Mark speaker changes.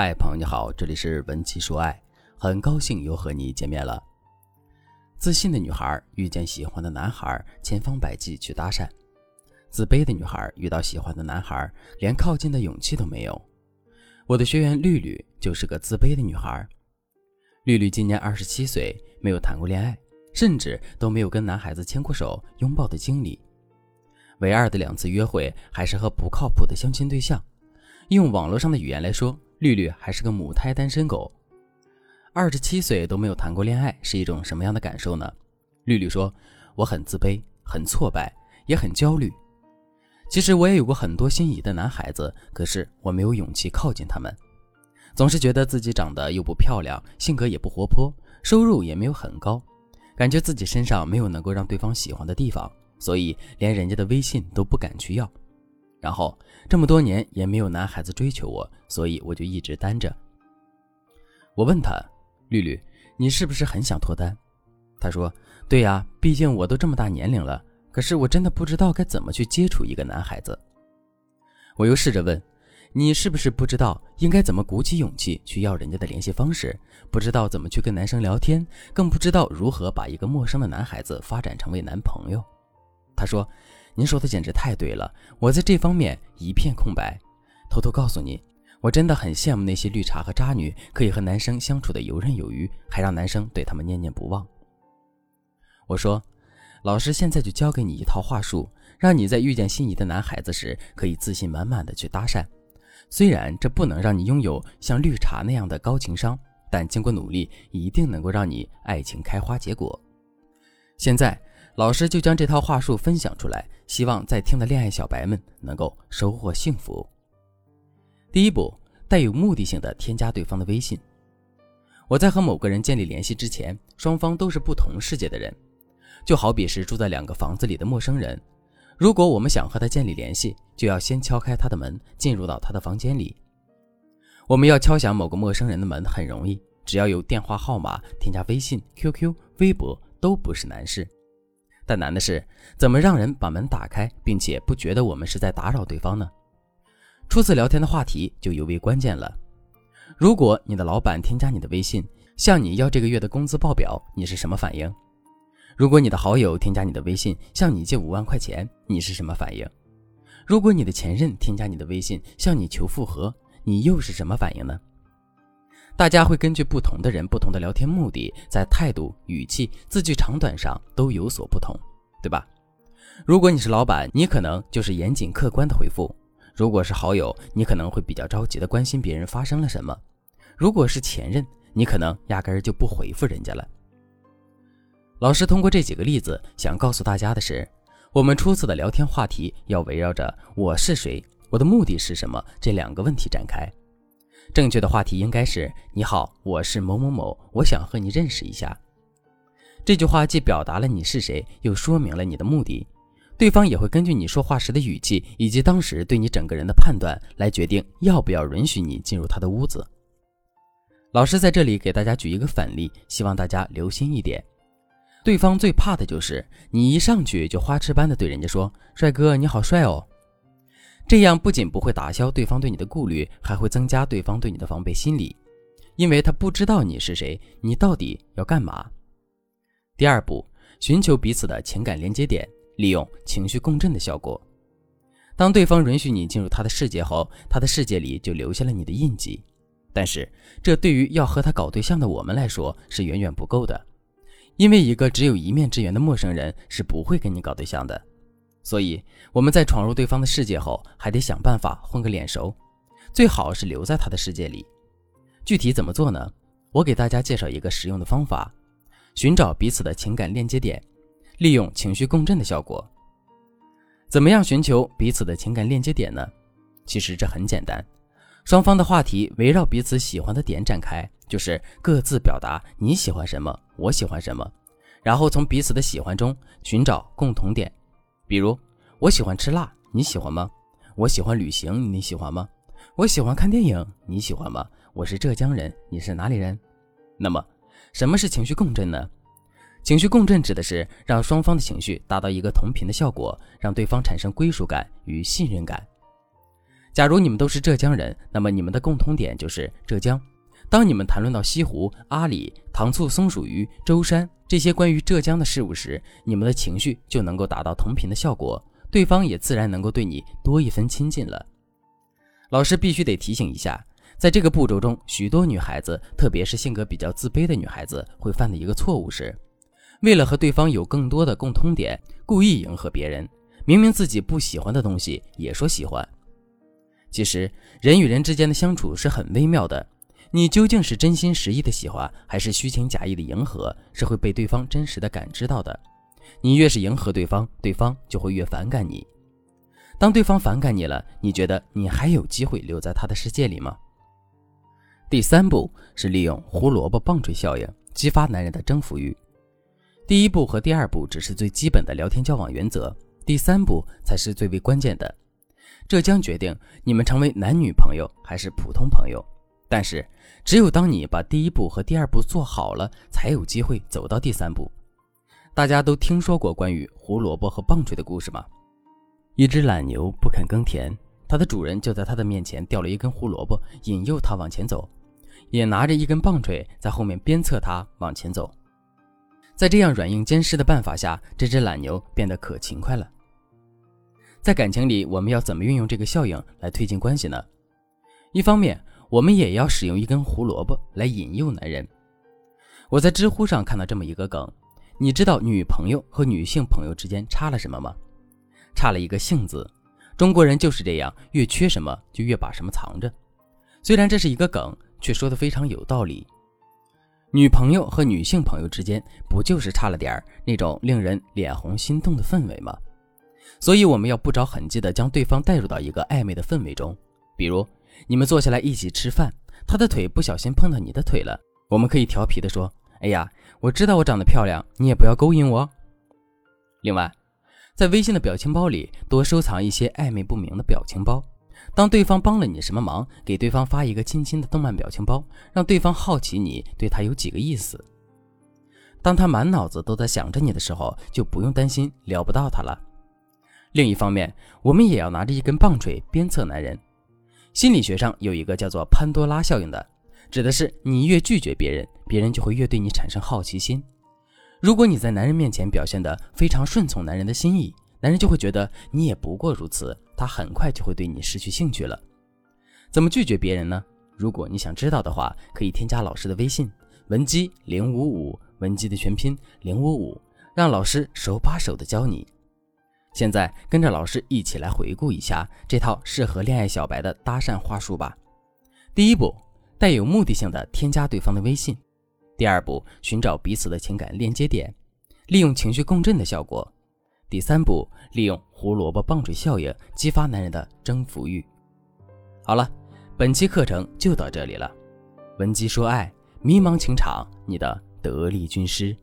Speaker 1: 嗨，朋友你好，这里是文姬说爱，很高兴又和你见面了。自信的女孩遇见喜欢的男孩，千方百计去搭讪；自卑的女孩遇到喜欢的男孩，连靠近的勇气都没有。我的学员绿绿就是个自卑的女孩。绿绿今年二十七岁，没有谈过恋爱，甚至都没有跟男孩子牵过手、拥抱的经历。唯二的两次约会，还是和不靠谱的相亲对象。用网络上的语言来说。绿绿还是个母胎单身狗，二十七岁都没有谈过恋爱，是一种什么样的感受呢？绿绿说：“我很自卑，很挫败，也很焦虑。其实我也有过很多心仪的男孩子，可是我没有勇气靠近他们，总是觉得自己长得又不漂亮，性格也不活泼，收入也没有很高，感觉自己身上没有能够让对方喜欢的地方，所以连人家的微信都不敢去要。”然后这么多年也没有男孩子追求我，所以我就一直单着。我问他：“绿绿，你是不是很想脱单？”他说：“对呀，毕竟我都这么大年龄了，可是我真的不知道该怎么去接触一个男孩子。”我又试着问：“你是不是不知道应该怎么鼓起勇气去要人家的联系方式？不知道怎么去跟男生聊天，更不知道如何把一个陌生的男孩子发展成为男朋友？”他说。您说的简直太对了，我在这方面一片空白。偷偷告诉你，我真的很羡慕那些绿茶和渣女，可以和男生相处的游刃有余，还让男生对他们念念不忘。我说，老师现在就教给你一套话术，让你在遇见心仪的男孩子时，可以自信满满的去搭讪。虽然这不能让你拥有像绿茶那样的高情商，但经过努力，一定能够让你爱情开花结果。现在。老师就将这套话术分享出来，希望在听的恋爱小白们能够收获幸福。第一步，带有目的性的添加对方的微信。我在和某个人建立联系之前，双方都是不同世界的人，就好比是住在两个房子里的陌生人。如果我们想和他建立联系，就要先敲开他的门，进入到他的房间里。我们要敲响某个陌生人的门很容易，只要有电话号码，添加微信、QQ、微博都不是难事。但难的是，怎么让人把门打开，并且不觉得我们是在打扰对方呢？初次聊天的话题就尤为关键了。如果你的老板添加你的微信，向你要这个月的工资报表，你是什么反应？如果你的好友添加你的微信，向你借五万块钱，你是什么反应？如果你的前任添加你的微信，向你求复合，你又是什么反应呢？大家会根据不同的人、不同的聊天目的，在态度、语气、字句长短上都有所不同，对吧？如果你是老板，你可能就是严谨客观的回复；如果是好友，你可能会比较着急的关心别人发生了什么；如果是前任，你可能压根儿就不回复人家了。老师通过这几个例子，想告诉大家的是，我们初次的聊天话题要围绕着“我是谁，我的目的是什么”这两个问题展开。正确的话题应该是：“你好，我是某某某，我想和你认识一下。”这句话既表达了你是谁，又说明了你的目的。对方也会根据你说话时的语气以及当时对你整个人的判断来决定要不要允许你进入他的屋子。老师在这里给大家举一个反例，希望大家留心一点。对方最怕的就是你一上去就花痴般的对人家说：“帅哥，你好帅哦。”这样不仅不会打消对方对你的顾虑，还会增加对方对你的防备心理，因为他不知道你是谁，你到底要干嘛。第二步，寻求彼此的情感连接点，利用情绪共振的效果。当对方允许你进入他的世界后，他的世界里就留下了你的印记。但是，这对于要和他搞对象的我们来说是远远不够的，因为一个只有一面之缘的陌生人是不会跟你搞对象的。所以我们在闯入对方的世界后，还得想办法混个脸熟，最好是留在他的世界里。具体怎么做呢？我给大家介绍一个实用的方法：寻找彼此的情感链接点，利用情绪共振的效果。怎么样寻求彼此的情感链接点呢？其实这很简单，双方的话题围绕彼此喜欢的点展开，就是各自表达你喜欢什么，我喜欢什么，然后从彼此的喜欢中寻找共同点。比如，我喜欢吃辣，你喜欢吗？我喜欢旅行，你喜欢吗？我喜欢看电影，你喜欢吗？我是浙江人，你是哪里人？那么，什么是情绪共振呢？情绪共振指的是让双方的情绪达到一个同频的效果，让对方产生归属感与信任感。假如你们都是浙江人，那么你们的共同点就是浙江。当你们谈论到西湖、阿里、糖醋松鼠鱼、舟山这些关于浙江的事物时，你们的情绪就能够达到同频的效果，对方也自然能够对你多一分亲近了。老师必须得提醒一下，在这个步骤中，许多女孩子，特别是性格比较自卑的女孩子，会犯的一个错误是，为了和对方有更多的共通点，故意迎合别人，明明自己不喜欢的东西也说喜欢。其实，人与人之间的相处是很微妙的。你究竟是真心实意的喜欢，还是虚情假意的迎合，是会被对方真实的感知到的。你越是迎合对方，对方就会越反感你。当对方反感你了，你觉得你还有机会留在他的世界里吗？第三步是利用胡萝卜棒槌效应，激发男人的征服欲。第一步和第二步只是最基本的聊天交往原则，第三步才是最为关键的，这将决定你们成为男女朋友还是普通朋友。但是，只有当你把第一步和第二步做好了，才有机会走到第三步。大家都听说过关于胡萝卜和棒槌的故事吗？一只懒牛不肯耕田，它的主人就在它的面前掉了一根胡萝卜，引诱它往前走，也拿着一根棒槌在后面鞭策它往前走。在这样软硬兼施的办法下，这只懒牛变得可勤快了。在感情里，我们要怎么运用这个效应来推进关系呢？一方面，我们也要使用一根胡萝卜来引诱男人。我在知乎上看到这么一个梗，你知道女朋友和女性朋友之间差了什么吗？差了一个性字。中国人就是这样，越缺什么就越把什么藏着。虽然这是一个梗，却说的非常有道理。女朋友和女性朋友之间不就是差了点那种令人脸红心动的氛围吗？所以我们要不着痕迹地将对方带入到一个暧昧的氛围中，比如。你们坐下来一起吃饭，他的腿不小心碰到你的腿了。我们可以调皮的说：“哎呀，我知道我长得漂亮，你也不要勾引我。”另外，在微信的表情包里多收藏一些暧昧不明的表情包。当对方帮了你什么忙，给对方发一个亲亲的动漫表情包，让对方好奇你对他有几个意思。当他满脑子都在想着你的时候，就不用担心撩不到他了。另一方面，我们也要拿着一根棒槌鞭策男人。心理学上有一个叫做潘多拉效应的，指的是你越拒绝别人，别人就会越对你产生好奇心。如果你在男人面前表现得非常顺从男人的心意，男人就会觉得你也不过如此，他很快就会对你失去兴趣了。怎么拒绝别人呢？如果你想知道的话，可以添加老师的微信文姬零五五，文姬的全拼零五五，让老师手把手的教你。现在跟着老师一起来回顾一下这套适合恋爱小白的搭讪话术吧。第一步，带有目的性的添加对方的微信；第二步，寻找彼此的情感链接点，利用情绪共振的效果；第三步，利用胡萝卜棒槌效应激发男人的征服欲。好了，本期课程就到这里了。文姬说爱，迷茫情场，你的得力军师。